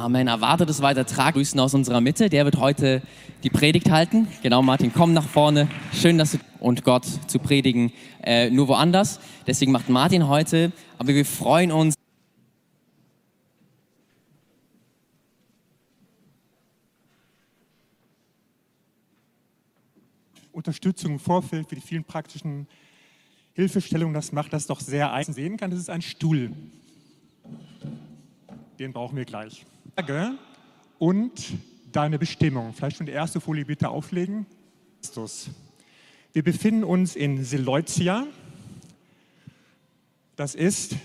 Amen. Erwartet es weiter Trag. Grüßen aus unserer Mitte. Der wird heute die Predigt halten. Genau, Martin, komm nach vorne. Schön, dass du und Gott zu predigen äh, nur woanders. Deswegen macht Martin heute. Aber wir freuen uns. Unterstützung im Vorfeld für die vielen praktischen Hilfestellungen. Das macht das doch sehr eigen sehen kann. Das ist ein Stuhl. Den brauchen wir gleich. Und deine Bestimmung. Vielleicht schon die erste Folie bitte auflegen. Wir befinden uns in Seleucia. Das ist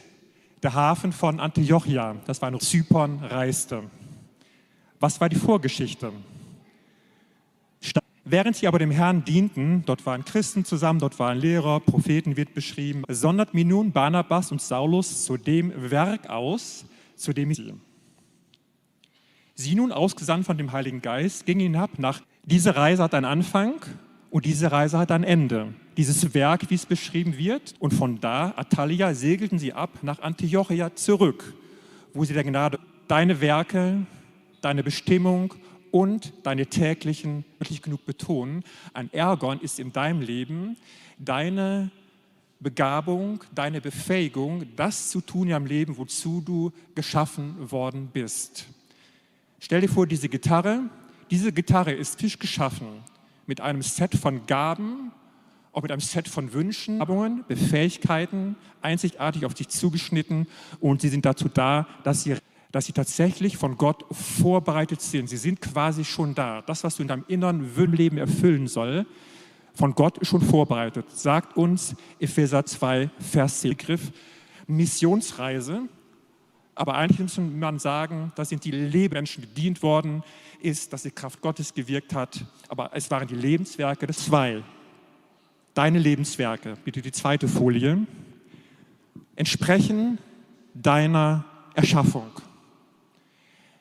der Hafen von Antiochia. Das war eine Zypern reiste. Was war die Vorgeschichte? Während sie aber dem Herrn dienten, dort waren Christen zusammen, dort waren Lehrer, Propheten wird beschrieben, sondert mir nun Barnabas und Saulus zu dem Werk aus, zu dem sie. Sie nun ausgesandt von dem Heiligen Geist gingen hinab nach. Diese Reise hat einen Anfang und diese Reise hat ein Ende. Dieses Werk, wie es beschrieben wird. Und von da, Atalia, segelten sie ab nach Antiochia zurück, wo sie der Gnade deine Werke, deine Bestimmung und deine täglichen, wirklich genug betonen, ein Ergon ist in deinem Leben deine Begabung, deine Befähigung, das zu tun im Leben, wozu du geschaffen worden bist. Stell dir vor, diese Gitarre, diese Gitarre ist fisch geschaffen mit einem Set von Gaben, auch mit einem Set von Wünschen, Befähigkeiten, einzigartig auf dich zugeschnitten und sie sind dazu da, dass sie dass sie tatsächlich von Gott vorbereitet sind. Sie sind quasi schon da. Das, was du in deinem inneren Leben erfüllen soll, von Gott schon vorbereitet. Sagt uns Epheser 2, Vers 10. Begriff Missionsreise. Aber eigentlich muss man sagen, das sind die Lebensmenschen gedient worden, ist, dass die Kraft Gottes gewirkt hat. Aber es waren die Lebenswerke des Zwei. Deine Lebenswerke, bitte die zweite Folie, entsprechen deiner Erschaffung.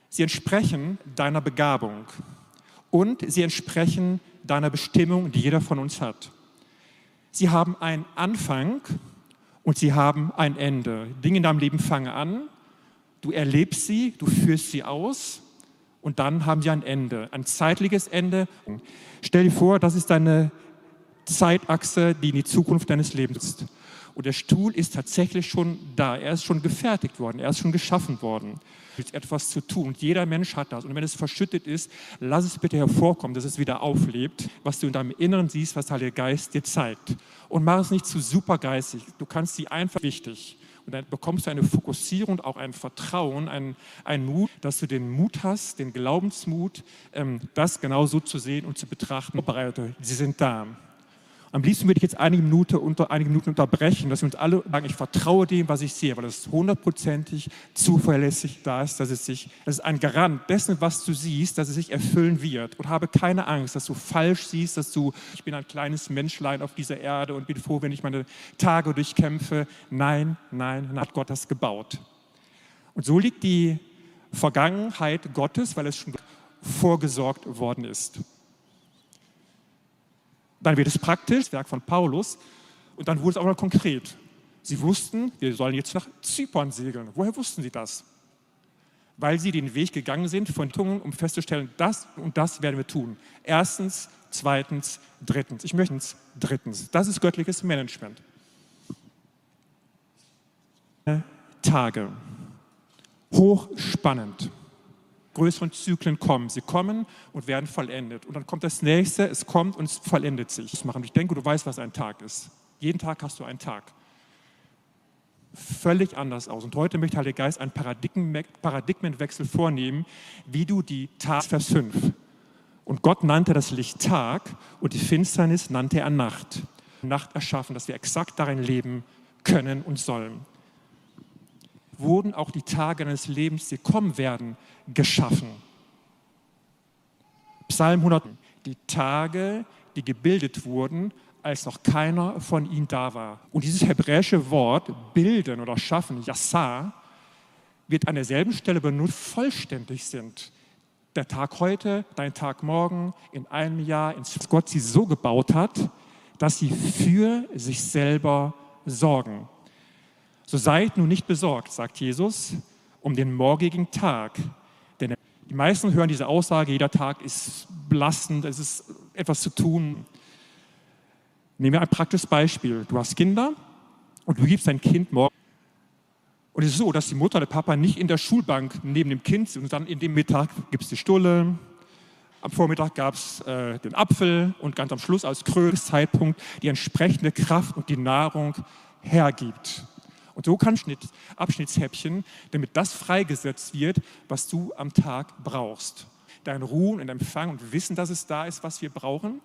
Sie entsprechen deiner Begabung und sie entsprechen deiner Bestimmung, die jeder von uns hat. Sie haben einen Anfang und sie haben ein Ende. Dinge in deinem Leben fangen an, du erlebst sie, du führst sie aus und dann haben sie ein Ende, ein zeitliches Ende. Stell dir vor, das ist deine Zeitachse, die in die Zukunft deines Lebens ist. Und der Stuhl ist tatsächlich schon da, er ist schon gefertigt worden, er ist schon geschaffen worden etwas zu tun. Und jeder Mensch hat das. Und wenn es verschüttet ist, lass es bitte hervorkommen, dass es wieder auflebt, was du in deinem Inneren siehst, was der Heilige Geist dir zeigt. Und mach es nicht zu supergeistig. Du kannst sie einfach wichtig. Und dann bekommst du eine Fokussierung, auch ein Vertrauen, ein, ein Mut, dass du den Mut hast, den Glaubensmut, ähm, das genau so zu sehen und zu betrachten. Sie sind da. Am liebsten würde ich jetzt einige Minuten, unter, einige Minuten unterbrechen, dass wir uns alle sagen, ich vertraue dem, was ich sehe, weil es hundertprozentig zuverlässig da ist, dass es sich, das ist ein Garant dessen, was du siehst, dass es sich erfüllen wird. Und habe keine Angst, dass du falsch siehst, dass du, ich bin ein kleines Menschlein auf dieser Erde und bin froh, wenn ich meine Tage durchkämpfe. Nein, nein, dann hat Gott das gebaut. Und so liegt die Vergangenheit Gottes, weil es schon vorgesorgt worden ist. Dann wird es praktisch, das Werk von Paulus, und dann wurde es auch mal konkret. Sie wussten, wir sollen jetzt nach Zypern segeln. Woher wussten sie das? Weil sie den Weg gegangen sind von Tungen, um festzustellen, das und das werden wir tun. Erstens, zweitens, drittens. Ich möchte es drittens. Das ist göttliches Management. Tage. Hochspannend größeren Zyklen kommen. Sie kommen und werden vollendet. Und dann kommt das nächste, es kommt und es vollendet sich. Ich denke, du weißt, was ein Tag ist. Jeden Tag hast du einen Tag. Völlig anders aus. Und heute möchte Heiliger Geist einen Paradigmenwechsel vornehmen, wie du die Tag, Vers 5. Und Gott nannte das Licht Tag und die Finsternis nannte er Nacht. Nacht erschaffen, dass wir exakt darin leben können und sollen wurden auch die Tage deines Lebens, die kommen werden, geschaffen. Psalm 100, die Tage, die gebildet wurden, als noch keiner von ihnen da war. Und dieses hebräische Wort bilden oder schaffen, Yassar, wird an derselben Stelle benutzt, vollständig sind. Der Tag heute, dein Tag morgen, in einem Jahr, ins Gott sie so gebaut hat, dass sie für sich selber sorgen. So seid nun nicht besorgt, sagt Jesus, um den morgigen Tag, denn Die meisten hören diese Aussage, jeder Tag ist belastend, es ist etwas zu tun. Nehmen wir ein praktisches Beispiel. Du hast Kinder und du gibst dein Kind morgen. Und es ist so, dass die Mutter oder der Papa nicht in der Schulbank neben dem Kind sind und dann in dem Mittag gibt es die Stulle, am Vormittag gab es äh, den Apfel und ganz am Schluss als Krönungszeitpunkt die entsprechende Kraft und die Nahrung hergibt. Und so kann Schnitt, Abschnittshäppchen, damit das freigesetzt wird, was du am Tag brauchst. Dein Ruhen und Empfang und Wissen, dass es da ist, was wir brauchen.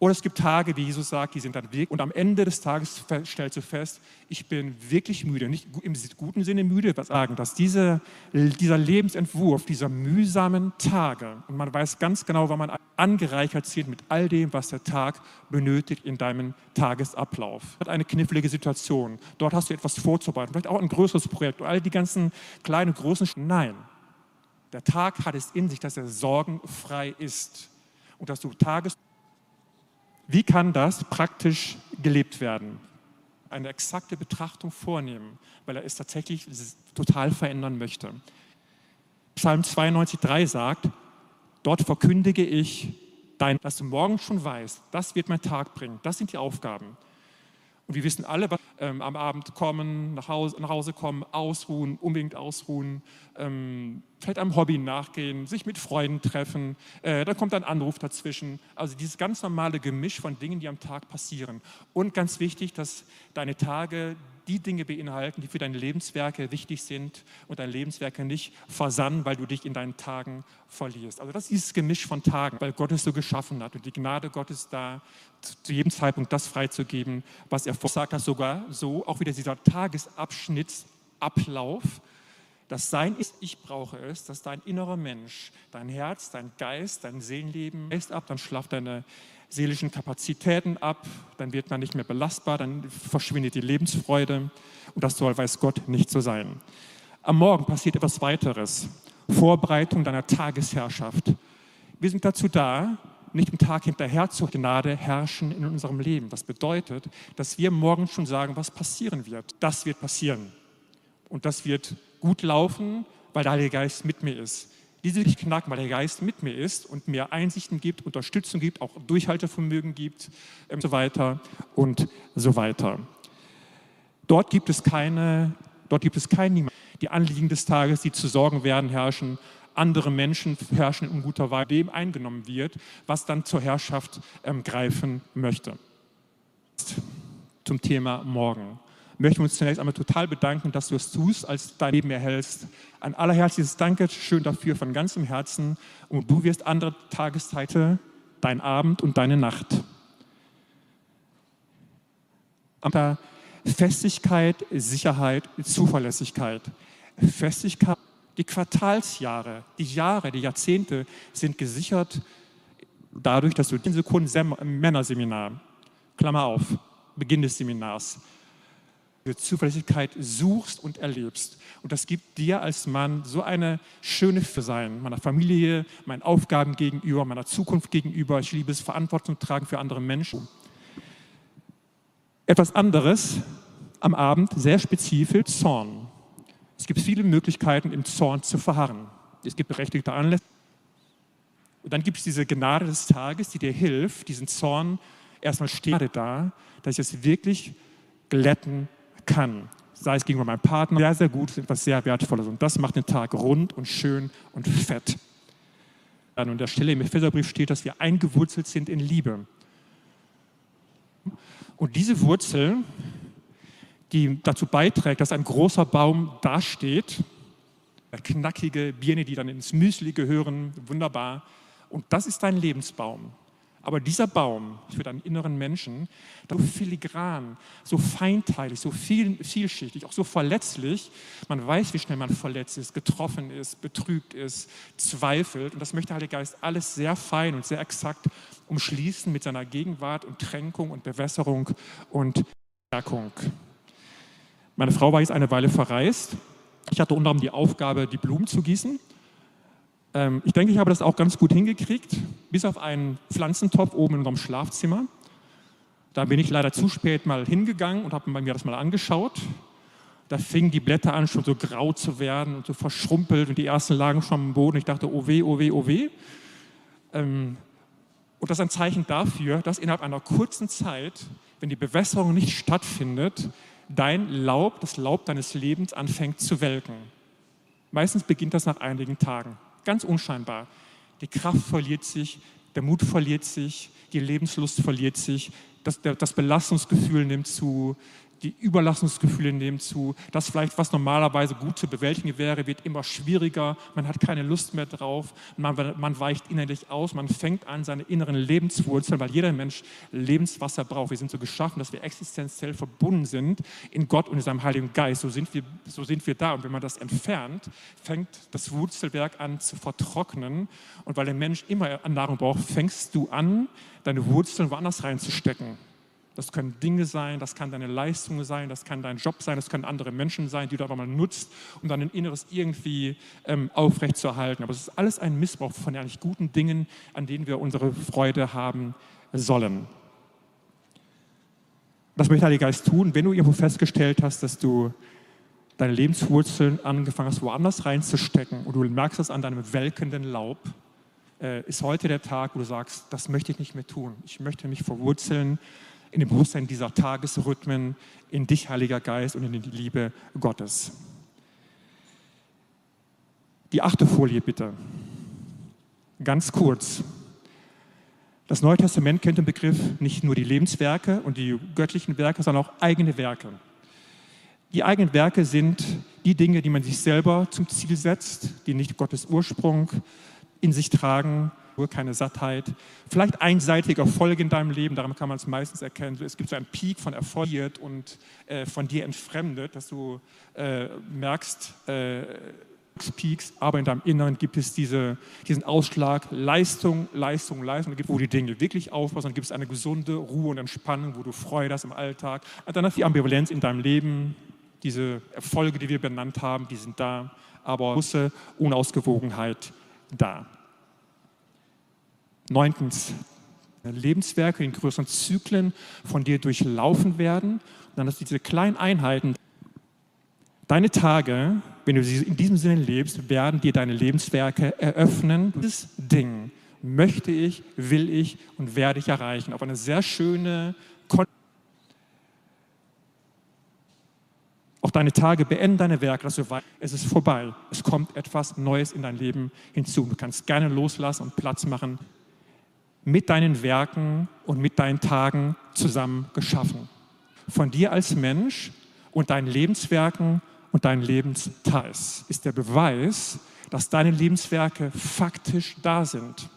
Oder es gibt Tage, wie Jesus sagt, die sind dann weg. Und am Ende des Tages stellst du fest, ich bin wirklich müde. Nicht im guten Sinne müde, sagen, dass diese, dieser Lebensentwurf dieser mühsamen Tage, und man weiß ganz genau, wann man angereichert sind mit all dem, was der Tag benötigt in deinem Tagesablauf. Ist eine knifflige Situation. Dort hast du etwas vorzubereiten, vielleicht auch ein größeres Projekt. All die ganzen kleinen, großen. Nein, der Tag hat es in sich, dass er sorgenfrei ist. Und dass du Tages wie kann das praktisch gelebt werden? Eine exakte Betrachtung vornehmen, weil er es tatsächlich total verändern möchte. Psalm 92,3 sagt, dort verkündige ich, dein, dass du morgen schon weißt, das wird mein Tag bringen, das sind die Aufgaben. Und wir wissen alle, ähm, am Abend kommen, nach Hause, nach Hause kommen, ausruhen, unbedingt ausruhen, ähm, vielleicht einem Hobby nachgehen, sich mit Freunden treffen, äh, dann kommt ein Anruf dazwischen. Also dieses ganz normale Gemisch von Dingen, die am Tag passieren. Und ganz wichtig, dass deine Tage die Dinge beinhalten, die für deine Lebenswerke wichtig sind und deine Lebenswerke nicht versanden, weil du dich in deinen Tagen verlierst. Also das ist dieses Gemisch von Tagen, weil Gott es so geschaffen hat und die Gnade Gottes da, zu jedem Zeitpunkt das freizugeben, was er vorsagt hat, sogar so, auch wieder dieser Tagesabschnittsablauf, das Sein ist, ich brauche es, dass dein innerer Mensch, dein Herz, dein Geist, dein Seelenleben ist ab, dann schlaft deine seelischen Kapazitäten ab, dann wird man nicht mehr belastbar, dann verschwindet die Lebensfreude und das soll, weiß Gott, nicht so sein. Am Morgen passiert etwas weiteres, Vorbereitung deiner Tagesherrschaft. Wir sind dazu da, nicht im Tag hinterher zur Gnade herrschen in unserem Leben. Das bedeutet, dass wir morgen schon sagen, was passieren wird. Das wird passieren. Und das wird gut laufen, weil der Heilige Geist mit mir ist diese sich knacken, weil der Geist mit mir ist und mir Einsichten gibt, Unterstützung gibt, auch Durchhaltevermögen gibt und so weiter und so weiter. Dort gibt es keine, dort gibt es kein Niemand. Die Anliegen des Tages, die zu sorgen werden, herrschen. Andere Menschen herrschen in guter Weise, dem eingenommen wird, was dann zur Herrschaft ähm, greifen möchte. Zum Thema morgen möchten wir uns zunächst einmal total bedanken, dass du es tust, als dein Leben erhältst. Ein allerherzliches Dankeschön dafür von ganzem Herzen. Und du wirst andere Tageszeiten, dein Abend und deine Nacht. Festigkeit, Sicherheit, Zuverlässigkeit. Festigkeit, die Quartalsjahre, die Jahre, die Jahrzehnte sind gesichert dadurch, dass du 10 Sekunden Männerseminar, Klammer auf, Beginn des Seminars, Zuverlässigkeit suchst und erlebst. Und das gibt dir als Mann so eine schöne für sein, meiner Familie, meinen Aufgaben gegenüber, meiner Zukunft gegenüber. Ich liebe es, Verantwortung tragen für andere Menschen. Etwas anderes am Abend, sehr spezifisch, Zorn. Es gibt viele Möglichkeiten, im Zorn zu verharren. Es gibt berechtigte Anlässe. Und dann gibt es diese Gnade des Tages, die dir hilft, diesen Zorn erstmal steht da, dass ich es wirklich glätten kann, sei es gegenüber meinem Partner, sehr, sehr gut, etwas sehr Wertvolles. Und das macht den Tag rund und schön und fett. An der Stelle im Epheserbrief steht, dass wir eingewurzelt sind in Liebe. Und diese Wurzel, die dazu beiträgt, dass ein großer Baum dasteht, knackige Birne, die dann ins Müsli gehören, wunderbar. Und das ist dein Lebensbaum. Aber dieser Baum für deinen inneren Menschen, so filigran, so feinteilig, so viel, vielschichtig, auch so verletzlich. Man weiß, wie schnell man verletzt ist, getroffen ist, betrübt ist, zweifelt. Und das möchte der Heilige Geist alles sehr fein und sehr exakt umschließen mit seiner Gegenwart und Tränkung und Bewässerung und Stärkung. Meine Frau war jetzt eine Weile verreist. Ich hatte unter anderem die Aufgabe, die Blumen zu gießen. Ähm, ich denke, ich habe das auch ganz gut hingekriegt, bis auf einen Pflanzentopf oben in unserem Schlafzimmer. Da bin ich leider zu spät mal hingegangen und habe mir das mal angeschaut. da fingen die Blätter an, schon so grau zu werden und so verschrumpelt und die ersten lagen schon am Boden. Ich dachte, oh weh, oh weh, oh weh. Ähm, und das ist ein Zeichen dafür, dass innerhalb einer kurzen Zeit, wenn die Bewässerung nicht stattfindet, dein Laub, das Laub deines Lebens anfängt zu welken. Meistens beginnt das nach einigen Tagen. Ganz unscheinbar. Die Kraft verliert sich, der Mut verliert sich, die Lebenslust verliert sich, das, das Belastungsgefühl nimmt zu, die Überlassungsgefühle nehmen zu. Das vielleicht, was normalerweise gut zu bewältigen wäre, wird immer schwieriger. Man hat keine Lust mehr drauf. Man, man weicht innerlich aus. Man fängt an, seine inneren Lebenswurzeln, weil jeder Mensch Lebenswasser braucht. Wir sind so geschaffen, dass wir existenziell verbunden sind in Gott und in seinem Heiligen Geist. So sind wir, so sind wir da. Und wenn man das entfernt, fängt das Wurzelwerk an zu vertrocknen. Und weil der Mensch immer Nahrung braucht, fängst du an, deine Wurzeln woanders reinzustecken. Das können Dinge sein, das kann deine Leistung sein, das kann dein Job sein, das können andere Menschen sein, die du aber mal nutzt, um dein Inneres irgendwie ähm, aufrechtzuerhalten. Aber es ist alles ein Missbrauch von eigentlich guten Dingen, an denen wir unsere Freude haben sollen. Das möchte der Heilige Geist tun, wenn du irgendwo festgestellt hast, dass du deine Lebenswurzeln angefangen hast, woanders reinzustecken und du merkst das an deinem welkenden Laub, äh, ist heute der Tag, wo du sagst, das möchte ich nicht mehr tun. Ich möchte mich verwurzeln in dem Bewusstsein dieser Tagesrhythmen, in dich, Heiliger Geist, und in die Liebe Gottes. Die achte Folie bitte. Ganz kurz. Das Neue Testament kennt den Begriff nicht nur die Lebenswerke und die göttlichen Werke, sondern auch eigene Werke. Die eigenen Werke sind die Dinge, die man sich selber zum Ziel setzt, die nicht Gottes Ursprung in sich tragen, keine Sattheit, vielleicht einseitige Erfolge in deinem Leben, daran kann man es meistens erkennen. Es gibt so einen Peak von Erfolg und äh, von dir entfremdet, dass du äh, merkst, äh, Peaks, aber in deinem Inneren gibt es diese, diesen Ausschlag Leistung, Leistung, Leistung, wo die Dinge wirklich aufbauen, dann gibt es eine gesunde Ruhe und Entspannung, wo du Freude hast im Alltag. Und dann hast du die Ambivalenz in deinem Leben, diese Erfolge, die wir benannt haben, die sind da, aber große Unausgewogenheit da. Neuntens, Lebenswerke in größeren Zyklen von dir durchlaufen werden. Und dann hast du diese kleinen Einheiten. Deine Tage, wenn du sie in diesem Sinne lebst, werden dir deine Lebenswerke eröffnen. Dieses Ding möchte ich, will ich und werde ich erreichen. Auf eine sehr schöne, auch deine Tage beenden deine Werke, dass du weißt, es ist vorbei. Es kommt etwas Neues in dein Leben hinzu. Du kannst gerne loslassen und Platz machen mit deinen Werken und mit deinen Tagen zusammen geschaffen. Von dir als Mensch und deinen Lebenswerken und deinen Lebensteils ist der Beweis, dass deine Lebenswerke faktisch da sind.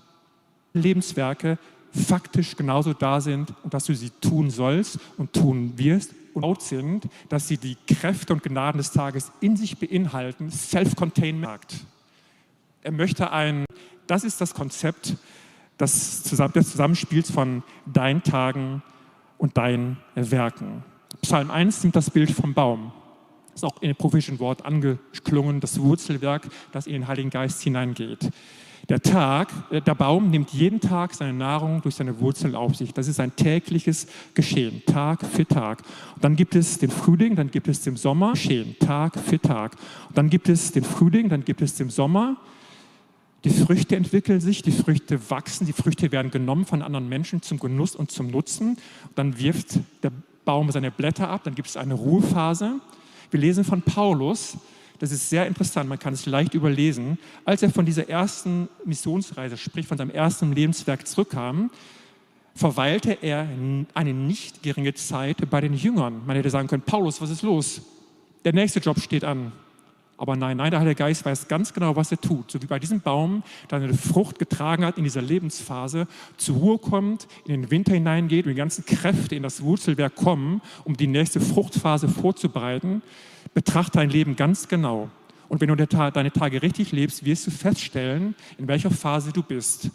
Lebenswerke faktisch genauso da sind und dass du sie tun sollst und tun wirst und laut sind, dass sie die Kräfte und Gnaden des Tages in sich beinhalten, self-contained. Er möchte ein, das ist das Konzept des Zusammenspiels von deinen Tagen und deinen Werken. Psalm 1 nimmt das Bild vom Baum. Das ist auch in dem prophetischen Wort angeklungen, das Wurzelwerk, das in den Heiligen Geist hineingeht. Der Tag, äh, der Baum nimmt jeden Tag seine Nahrung durch seine Wurzeln auf sich. Das ist ein tägliches Geschehen, Tag für Tag. Und dann gibt es den Frühling, dann gibt es den Sommer, Geschehen, Tag für Tag. Und dann gibt es den Frühling, dann gibt es den Sommer, die Früchte entwickeln sich, die Früchte wachsen, die Früchte werden genommen von anderen Menschen zum Genuss und zum Nutzen. Dann wirft der Baum seine Blätter ab, dann gibt es eine Ruhephase. Wir lesen von Paulus, das ist sehr interessant, man kann es leicht überlesen, als er von dieser ersten Missionsreise spricht, von seinem ersten Lebenswerk zurückkam, verweilte er eine nicht geringe Zeit bei den Jüngern. Man hätte sagen können, Paulus, was ist los? Der nächste Job steht an. Aber nein, nein, der Heilige Geist weiß ganz genau, was er tut. So wie bei diesem Baum, der eine Frucht getragen hat in dieser Lebensphase, zur Ruhe kommt, in den Winter hineingeht und die ganzen Kräfte in das Wurzelwerk kommen, um die nächste Fruchtphase vorzubereiten, betrachte dein Leben ganz genau. Und wenn du deine Tage richtig lebst, wirst du feststellen, in welcher Phase du bist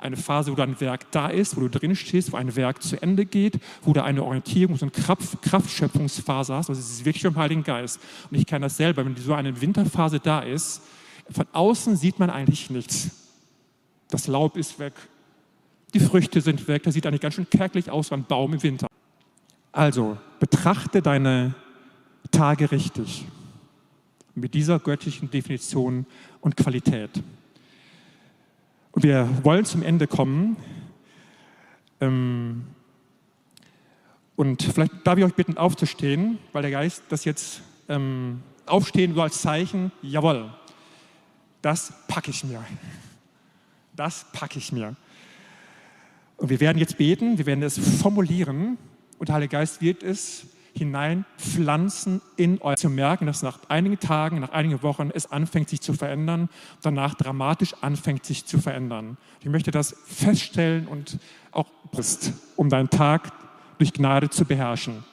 eine Phase, wo dein Werk da ist, wo du drin stehst, wo ein Werk zu Ende geht, wo du eine Orientierung, so eine Kraft, Kraftschöpfungsphase hast. Das ist wirklich im Heiligen Geist. Und ich kenne das selber, wenn so eine Winterphase da ist, von außen sieht man eigentlich nichts. Das Laub ist weg, die Früchte sind weg, das sieht eigentlich ganz schön kärglich aus wie ein Baum im Winter. Also betrachte deine Tage richtig. Mit dieser göttlichen Definition und Qualität. Und wir wollen zum Ende kommen. Ähm, und vielleicht darf ich euch bitten, aufzustehen, weil der Geist das jetzt ähm, aufstehen so als Zeichen, jawohl, das packe ich mir. Das packe ich mir. Und wir werden jetzt beten, wir werden es formulieren und der Heilige Geist wird es hineinpflanzen in euch, zu merken, dass nach einigen Tagen, nach einigen Wochen es anfängt sich zu verändern, danach dramatisch anfängt sich zu verändern. Ich möchte das feststellen und auch um deinen Tag durch Gnade zu beherrschen.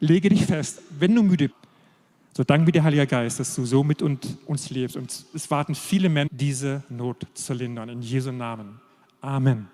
Lege dich fest, wenn du müde bist, so danke dir, Heiliger Geist, dass du so mit uns lebst. Und es warten viele Menschen, diese Not zu lindern. In Jesu Namen. Amen.